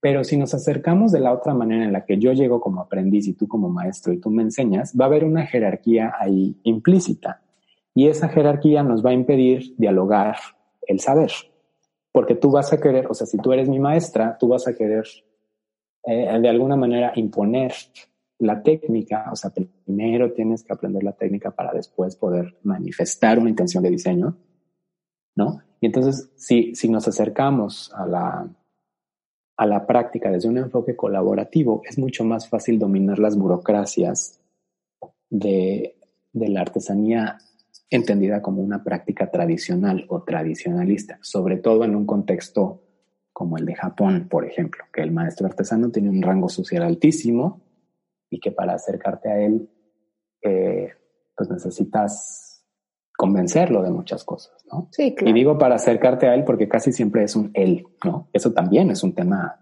Pero si nos acercamos de la otra manera en la que yo llego como aprendiz y tú como maestro y tú me enseñas, va a haber una jerarquía ahí implícita. Y esa jerarquía nos va a impedir dialogar el saber. Porque tú vas a querer, o sea, si tú eres mi maestra, tú vas a querer eh, de alguna manera imponer la técnica, o sea, primero tienes que aprender la técnica para después poder manifestar una intención de diseño, ¿no? Y entonces, si, si nos acercamos a la, a la práctica desde un enfoque colaborativo, es mucho más fácil dominar las burocracias de, la artesanía entendida como una práctica tradicional o tradicionalista, sobre todo en un contexto como el de Japón, por ejemplo, que el maestro artesano tiene un rango social altísimo y que para acercarte a él, eh, pues necesitas convencerlo de muchas cosas. Sí, Y digo para acercarte a él porque casi siempre es un él, ¿no? Eso también es un tema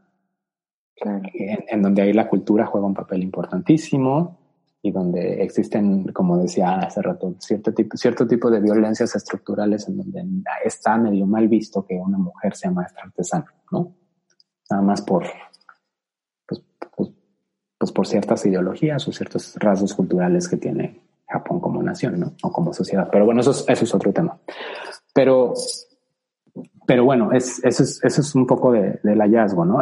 en, donde ahí la cultura juega un papel importantísimo y donde existen, como decía hace rato, cierto tipo, cierto tipo de violencias estructurales en donde está medio mal visto que una mujer sea maestra artesana, ¿no? Nada más por, pues, pues, pues por ciertas ideologías o ciertos rasgos culturales que tiene Japón como nación, ¿no? O como sociedad. Pero bueno, eso es, otro tema. Pero, pero bueno, es, eso, es, eso es un poco de, del hallazgo, ¿no?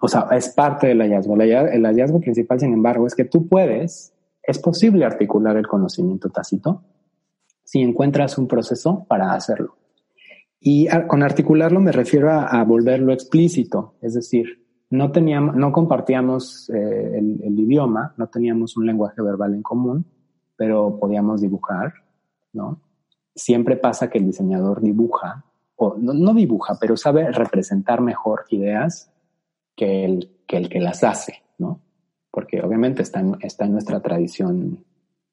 o sea, es parte del hallazgo. El, hallazgo. principal, sin embargo, es que tú puedes, es posible articular el conocimiento tácito si encuentras un proceso para hacerlo. Y con articularlo me refiero a, volverlo explícito, es decir, no teníamos, no compartíamos eh, el, idioma, no teníamos un lenguaje verbal en común, pero podíamos dibujar, ¿no? Siempre pasa que el diseñador dibuja, o no, dibuja, pero sabe representar mejor ideas que el, que el que las hace, ¿no? Porque obviamente está en, está en nuestra tradición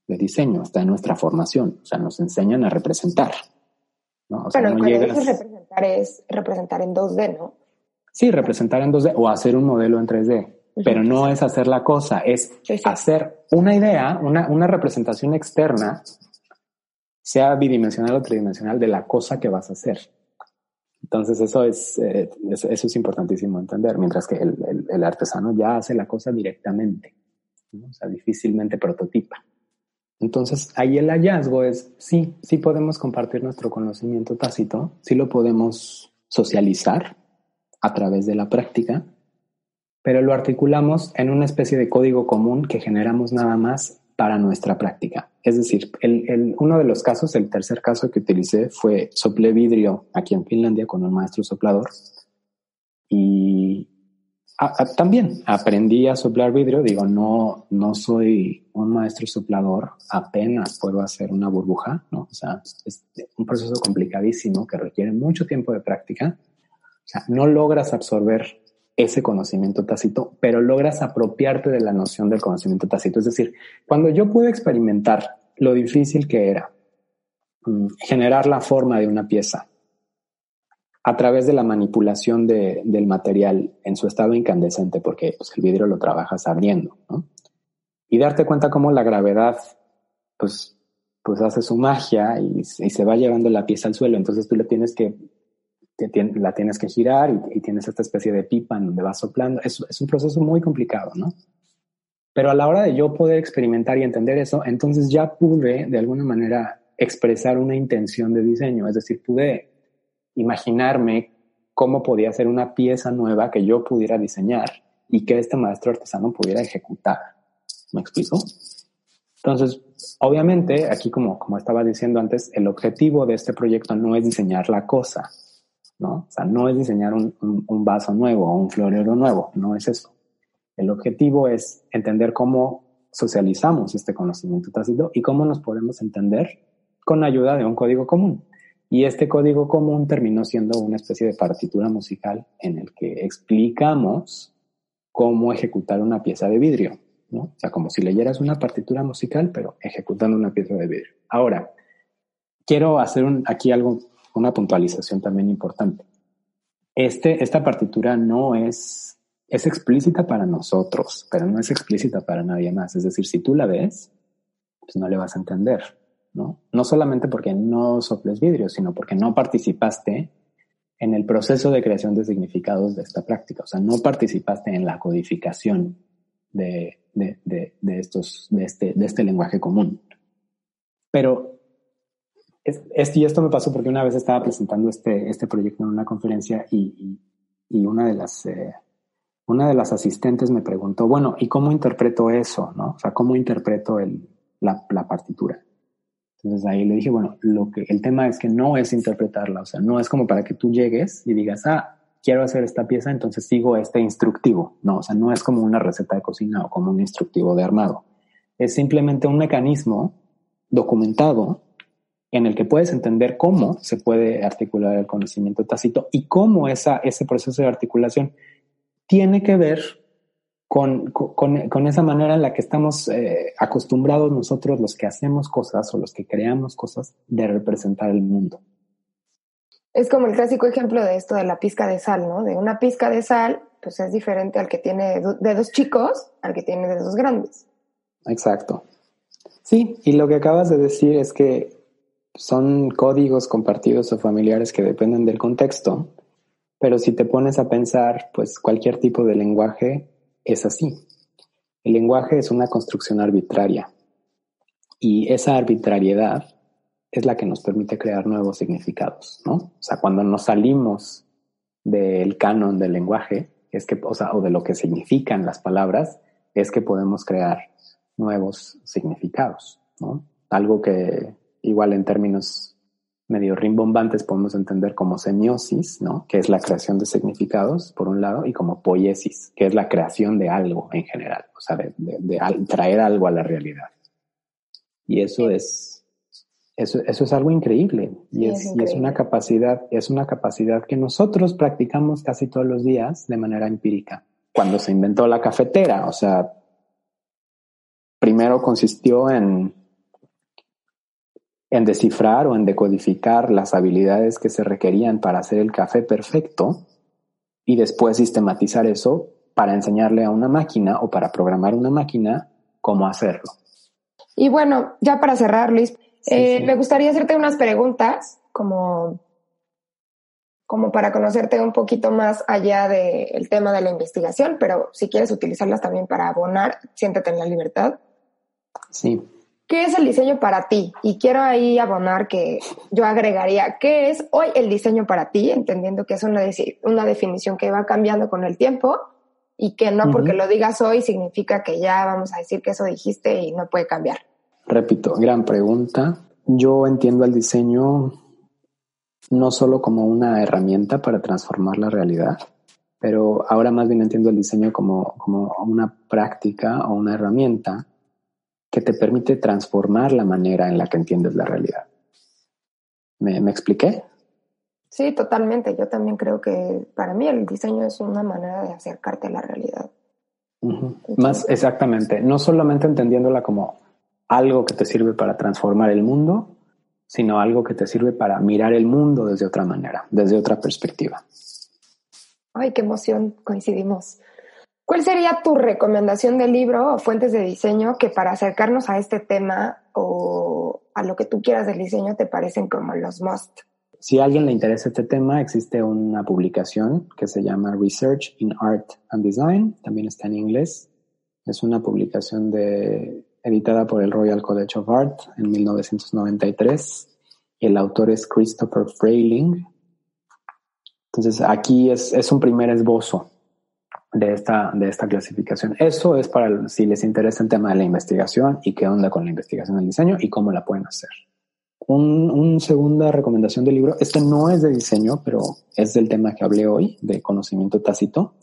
de diseño, está en nuestra formación, o sea, nos enseñan a representar, ¿no? O sea, no llegas... representar es representar en 2D, ¿no? Sí, representar en 2D o hacer un modelo en 3D pero no es hacer la cosa, es hacer una idea, una, una, representación externa, sea bidimensional o tridimensional, de la cosa que vas a hacer. Entonces eso es, eh, eso, es importantísimo entender, mientras que el, el, artesano ya hace la cosa directamente, o sea, difícilmente prototipa. Entonces ahí el hallazgo es, sí, sí podemos compartir nuestro conocimiento tácito, sí lo podemos socializar a través de la práctica, pero lo articulamos en una especie de código común que generamos nada más para nuestra práctica. Es decir, uno de los casos, el tercer caso que utilicé fue soplé vidrio aquí en Finlandia con un maestro soplador y también aprendí a soplar vidrio. Digo, no, no soy un maestro soplador, apenas puedo hacer una burbuja, ¿no? O sea, es un proceso complicadísimo que requiere mucho tiempo de práctica. O sea, no logras absorber ese conocimiento tácito, pero logras apropiarte de la noción del conocimiento tácito. Es decir, cuando yo puedo experimentar lo difícil que era mm, generar la forma de una pieza a través de la manipulación de, del material en su estado incandescente, porque pues, el vidrio lo trabajas abriendo, ¿no? Y darte cuenta cómo la gravedad, pues, pues hace su magia y, se va llevando la pieza al suelo. Entonces tú le tienes que, la tienes que girar y, tienes esta especie de pipa en donde va soplando. Es, es un proceso muy complicado, ¿no? Pero a la hora de yo poder experimentar y entender eso, entonces ya pude de alguna manera expresar una intención de diseño, es decir, pude imaginarme cómo podía ser una pieza nueva que yo pudiera diseñar y que este maestro artesano pudiera ejecutar. ¿Me explico? Entonces, obviamente, aquí como, como estaba diciendo antes, el objetivo de este proyecto no es diseñar la cosa, ¿no? O sea, no es diseñar un, un vaso nuevo o un florero nuevo, no es eso. El objetivo es entender cómo socializamos este conocimiento tácito y cómo nos podemos entender con ayuda de un código común. Y este código común terminó siendo una especie de partitura musical en el que explicamos cómo ejecutar una pieza de vidrio, ¿no? O sea, como si leyeras una partitura musical, pero ejecutando una pieza de vidrio. Ahora, quiero hacer aquí algo, una puntualización también importante. Este, esta partitura no es es explícita para nosotros, pero no es explícita para nadie más. Es decir, si tú la ves, pues no le vas a entender, ¿no? No solamente porque no soples vidrio, sino porque no participaste en el proceso de creación de significados de esta práctica. O sea, no participaste en la codificación de, estos, de, este, de este lenguaje común. Pero es, y esto me pasó porque una vez estaba presentando este, este proyecto en una conferencia y, una de las eh, una de las asistentes me preguntó, bueno, ¿y cómo interpreto eso? ¿no? O sea, ¿cómo interpreto el, la, la, partitura? Entonces ahí le dije, bueno, lo que, el tema es que no es interpretarla, o sea, no es como para que tú llegues y digas, ah, quiero hacer esta pieza, entonces sigo este instructivo. No, o sea, no es como una receta de cocina o como un instructivo de armado. Es simplemente un mecanismo documentado en el que puedes entender cómo se puede articular el conocimiento tácito y cómo esa, ese proceso de articulación tiene que ver con, con, esa manera en la que estamos eh, acostumbrados nosotros los que hacemos cosas o los que creamos cosas de representar el mundo. Es como el clásico ejemplo de esto de la pizca de sal, ¿no? De una pizca de sal, pues es diferente al que tiene dedos chicos al que tiene dedos grandes. Exacto. Sí, y lo que acabas de decir es que son códigos compartidos o familiares que dependen del contexto pero si te pones a pensar, pues cualquier tipo de lenguaje es así. El lenguaje es una construcción arbitraria y esa arbitrariedad es la que nos permite crear nuevos significados, ¿no? O sea, cuando nos salimos del canon del lenguaje, es que, o sea, o de lo que significan las palabras, es que podemos crear nuevos significados, ¿no? Algo que igual en términos medio rimbombantes podemos entender como semiosis, ¿no? que es la creación de significados, por un lado, y como poiesis, que es la creación de algo en general, o sea, de, traer algo a la realidad. Y eso es, eso, eso es algo increíble, y es, y es una capacidad, es una capacidad que nosotros practicamos casi todos los días de manera empírica. Cuando se inventó la cafetera, o sea, primero consistió en en descifrar o en decodificar las habilidades que se requerían para hacer el café perfecto y después sistematizar eso para enseñarle a una máquina o para programar una máquina cómo hacerlo. Y bueno, ya para cerrar, Luis, eh, me gustaría hacerte unas preguntas como, como para conocerte un poquito más allá del tema de la investigación, pero si quieres utilizarlas también para abonar, siéntate en la libertad. Sí. ¿Qué es el diseño para ti? Y quiero ahí abonar que yo agregaría, ¿qué es hoy el diseño para ti? Entendiendo que es una, una definición que va cambiando con el tiempo y que no porque lo digas hoy significa que ya vamos a decir que eso dijiste y no puede cambiar. Repito, gran pregunta. Yo entiendo el diseño no solo como una herramienta para transformar la realidad, pero ahora más bien entiendo el diseño como, como una práctica o una herramienta que te permite transformar la manera en la que entiendes la realidad. ¿Me, expliqué? Sí, totalmente. Yo también creo que para mí el diseño es una manera de acercarte a la realidad. Más exactamente, no solamente entendiéndola como algo que te sirve para transformar el mundo, sino algo que te sirve para mirar el mundo desde otra manera, desde otra perspectiva. Ay, qué emoción, coincidimos. ¿Cuál sería tu recomendación de libro o fuentes de diseño que para acercarnos a este tema o a lo que tú quieras del diseño te parecen como los must? Si a alguien le interesa este tema, existe una publicación que se llama Research in Art and Design, también está en inglés. Es una publicación de, editada por el Royal College of Art en 1993. El autor es Christopher Frayling. Entonces aquí es, es un primer esbozo de esta, de esta clasificación. Eso es para si les interesa el tema de la investigación y qué onda con la investigación del diseño y cómo la pueden hacer. Un, segunda recomendación del libro, este no es de diseño, pero es del tema que hablé hoy, de conocimiento tácito.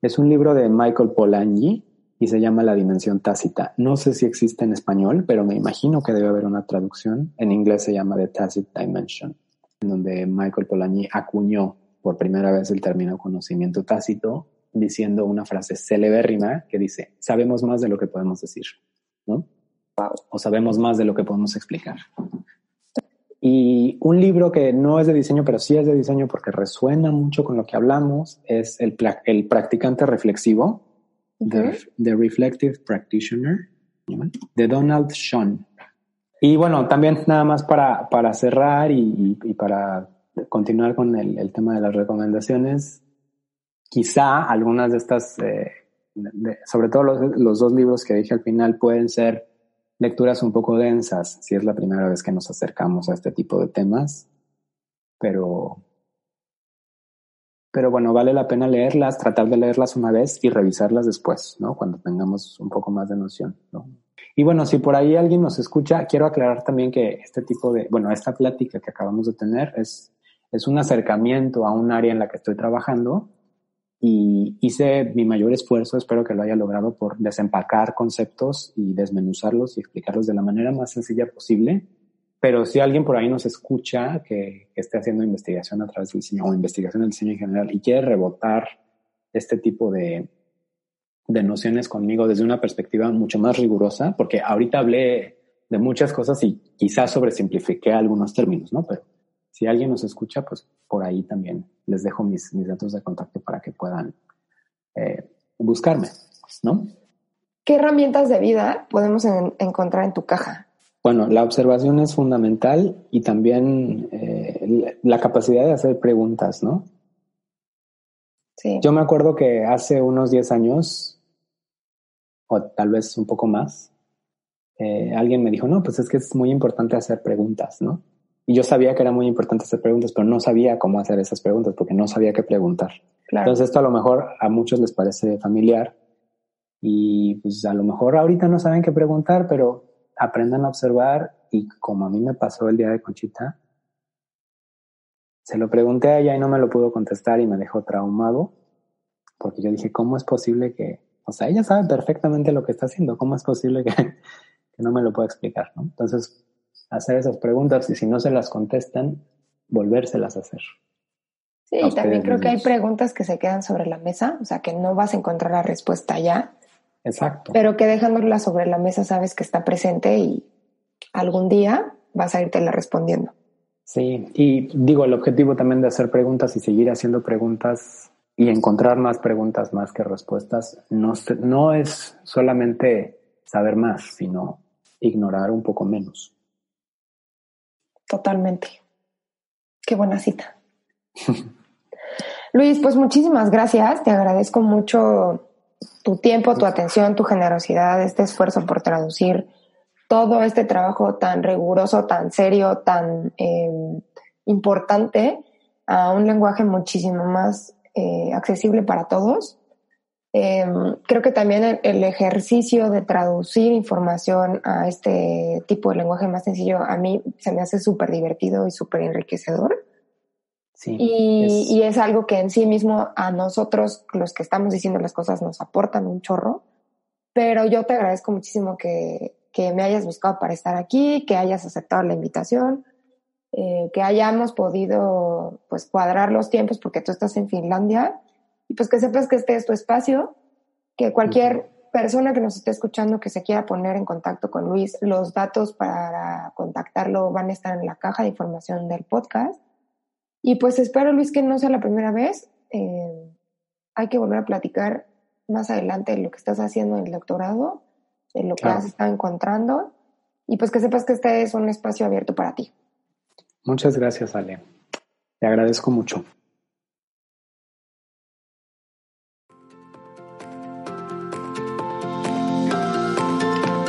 Es un libro de Michael Polanyi y se llama La Dimensión Tácita. No sé si existe en español, pero me imagino que debe haber una traducción. En inglés se llama The Tacit Dimension, en donde Michael Polanyi acuñó por primera vez el término conocimiento tácito diciendo una frase celebérrima que dice, sabemos más de lo que podemos decir, ¿no? O sabemos más de lo que podemos explicar. Y un libro que no es de diseño, pero sí es de diseño porque resuena mucho con lo que hablamos, es El, el Practicante Reflexivo, The, Reflective Practitioner, de Donald Sean. Y bueno, también nada más para, para cerrar y, para continuar con el, el tema de las recomendaciones, quizá algunas de estas, eh, sobre todo los, dos libros que dije al final, pueden ser lecturas un poco densas si es la primera vez que nos acercamos a este tipo de temas, pero, pero bueno, vale la pena leerlas, tratar de leerlas una vez y revisarlas después, ¿no? Cuando tengamos un poco más de noción, ¿no? Y bueno, si por ahí alguien nos escucha, quiero aclarar también que este tipo de, bueno, esta plática que acabamos de tener es, es un acercamiento a un área en la que estoy trabajando y hice mi mayor esfuerzo, espero que lo haya logrado, por desempacar conceptos y desmenuzarlos y explicarlos de la manera más sencilla posible. Pero si alguien por ahí nos escucha que, esté haciendo investigación a través del diseño o investigación del diseño en general y quiere rebotar este tipo de, de nociones conmigo desde una perspectiva mucho más rigurosa, porque ahorita hablé de muchas cosas y quizás sobresimplifiqué algunos términos, ¿no? Pero si alguien nos escucha, pues por ahí también les dejo mis, mis datos de contacto para que puedan eh, buscarme, ¿no? ¿Qué herramientas de vida podemos encontrar en tu caja? Bueno, la observación es fundamental y también eh, la capacidad de hacer preguntas, ¿no? Sí. Yo me acuerdo que hace unos 10 años, o tal vez un poco más, eh, alguien me dijo, no, pues es que es muy importante hacer preguntas, ¿no? Y yo sabía que era muy importante hacer preguntas, pero no sabía cómo hacer esas preguntas porque no sabía qué preguntar. Entonces esto a lo mejor a muchos les parece familiar y pues a lo mejor ahorita no saben qué preguntar, pero aprendan a observar y como a mí me pasó el día de Conchita, se lo pregunté a ella y no me lo pudo contestar y me dejó traumado porque yo dije, ¿cómo es posible que, o sea, ella sabe perfectamente lo que está haciendo, ¿cómo es posible que, que no me lo pueda explicar? ¿no? Entonces, hacer esas preguntas y si no se las contestan, volvérselas a hacer. Sí, y también creo que hay preguntas que se quedan sobre la mesa, o sea, que no vas a encontrar la respuesta ya. Exacto. Pero que dejándola sobre la mesa sabes que está presente y algún día vas a irte la respondiendo. Sí, y digo, el objetivo también de hacer preguntas y seguir haciendo preguntas y encontrar más preguntas más que respuestas no, no es solamente saber más, sino ignorar un poco menos. Totalmente. Qué buena cita. Luis, pues muchísimas gracias. Te agradezco mucho tu tiempo, tu atención, tu generosidad, este esfuerzo por traducir todo este trabajo tan riguroso, tan serio, tan em, importante a un lenguaje muchísimo más eh, accesible para todos. Em, creo que también el, ejercicio de traducir información a este tipo de lenguaje más sencillo a mí se me hace súper divertido y súper enriquecedor. Sí, y, es... algo que en sí mismo a nosotros, los que estamos diciendo las cosas, nos aportan un chorro. Pero yo te agradezco muchísimo que, que me hayas buscado para estar aquí, que hayas aceptado la invitación, eh, que hayamos podido pues cuadrar los tiempos porque tú estás en Finlandia y pues que sepas que este es tu espacio, que cualquier persona que nos esté escuchando que se quiera poner en contacto con Luis, los datos para contactarlo van a estar en la caja de información del podcast. Y pues espero, Luis, que no sea la primera vez. Eh, hay que volver a platicar más adelante de lo que estás haciendo en el doctorado, de lo que has estado encontrando. Y pues que sepas que este es un espacio abierto para ti. Muchas gracias, Ale. Te agradezco mucho.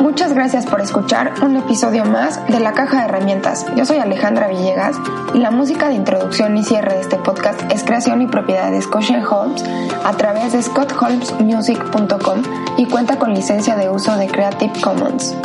Muchas gracias por escuchar un episodio más de La Caja de Herramientas. Yo soy Alejandra Villegas y la música de introducción y cierre de este podcast es creación y propiedad de Scotia Holmes a través de scottholmesmusic.com y cuenta con licencia de uso de Creative Commons.